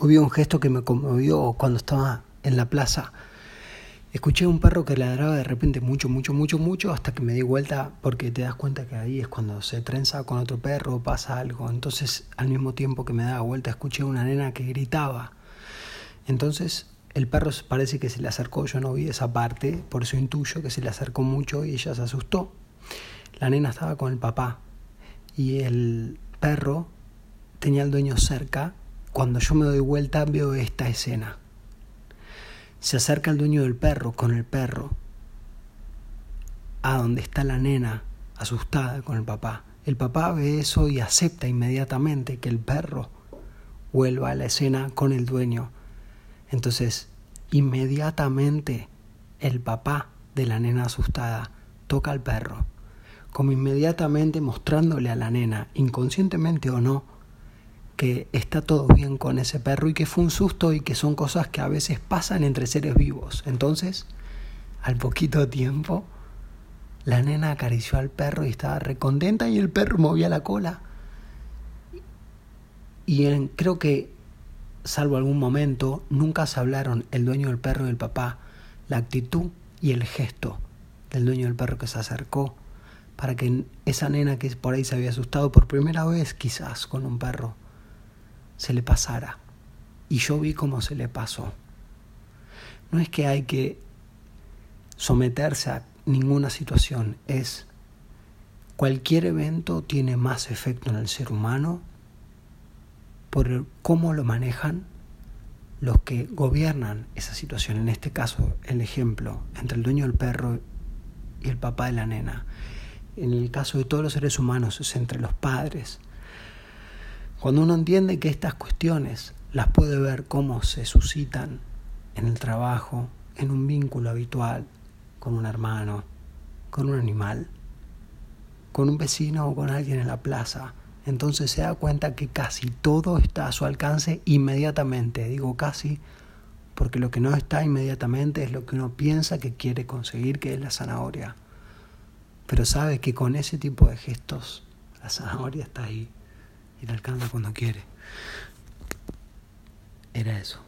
Hubo un gesto que me conmovió cuando estaba en la plaza. Escuché un perro que ladraba de repente mucho, mucho, mucho, mucho, hasta que me di vuelta porque te das cuenta que ahí es cuando se trenza con otro perro, pasa algo. Entonces, al mismo tiempo que me daba vuelta, escuché una nena que gritaba. Entonces, el perro parece que se le acercó, yo no vi esa parte, por eso intuyo que se le acercó mucho y ella se asustó. La nena estaba con el papá y el perro tenía al dueño cerca cuando yo me doy vuelta veo esta escena. Se acerca el dueño del perro con el perro a donde está la nena asustada con el papá. El papá ve eso y acepta inmediatamente que el perro vuelva a la escena con el dueño. Entonces, inmediatamente el papá de la nena asustada toca al perro, como inmediatamente mostrándole a la nena, inconscientemente o no, que está todo bien con ese perro y que fue un susto y que son cosas que a veces pasan entre seres vivos. Entonces, al poquito tiempo, la nena acarició al perro y estaba recontenta y el perro movía la cola. Y en, creo que, salvo algún momento, nunca se hablaron el dueño del perro y el papá, la actitud y el gesto del dueño del perro que se acercó para que esa nena que por ahí se había asustado por primera vez quizás con un perro, se le pasara. Y yo vi cómo se le pasó. No es que hay que someterse a ninguna situación, es cualquier evento tiene más efecto en el ser humano por cómo lo manejan los que gobiernan esa situación. En este caso, el ejemplo entre el dueño del perro y el papá de la nena. En el caso de todos los seres humanos es entre los padres, cuando uno entiende que estas cuestiones las puede ver cómo se suscitan en el trabajo, en un vínculo habitual, con un hermano, con un animal, con un vecino o con alguien en la plaza, entonces se da cuenta que casi todo está a su alcance inmediatamente. Digo casi porque lo que no está inmediatamente es lo que uno piensa que quiere conseguir, que es la zanahoria. Pero sabe que con ese tipo de gestos la zanahoria está ahí y le alcanza cuando quiere. Era eso.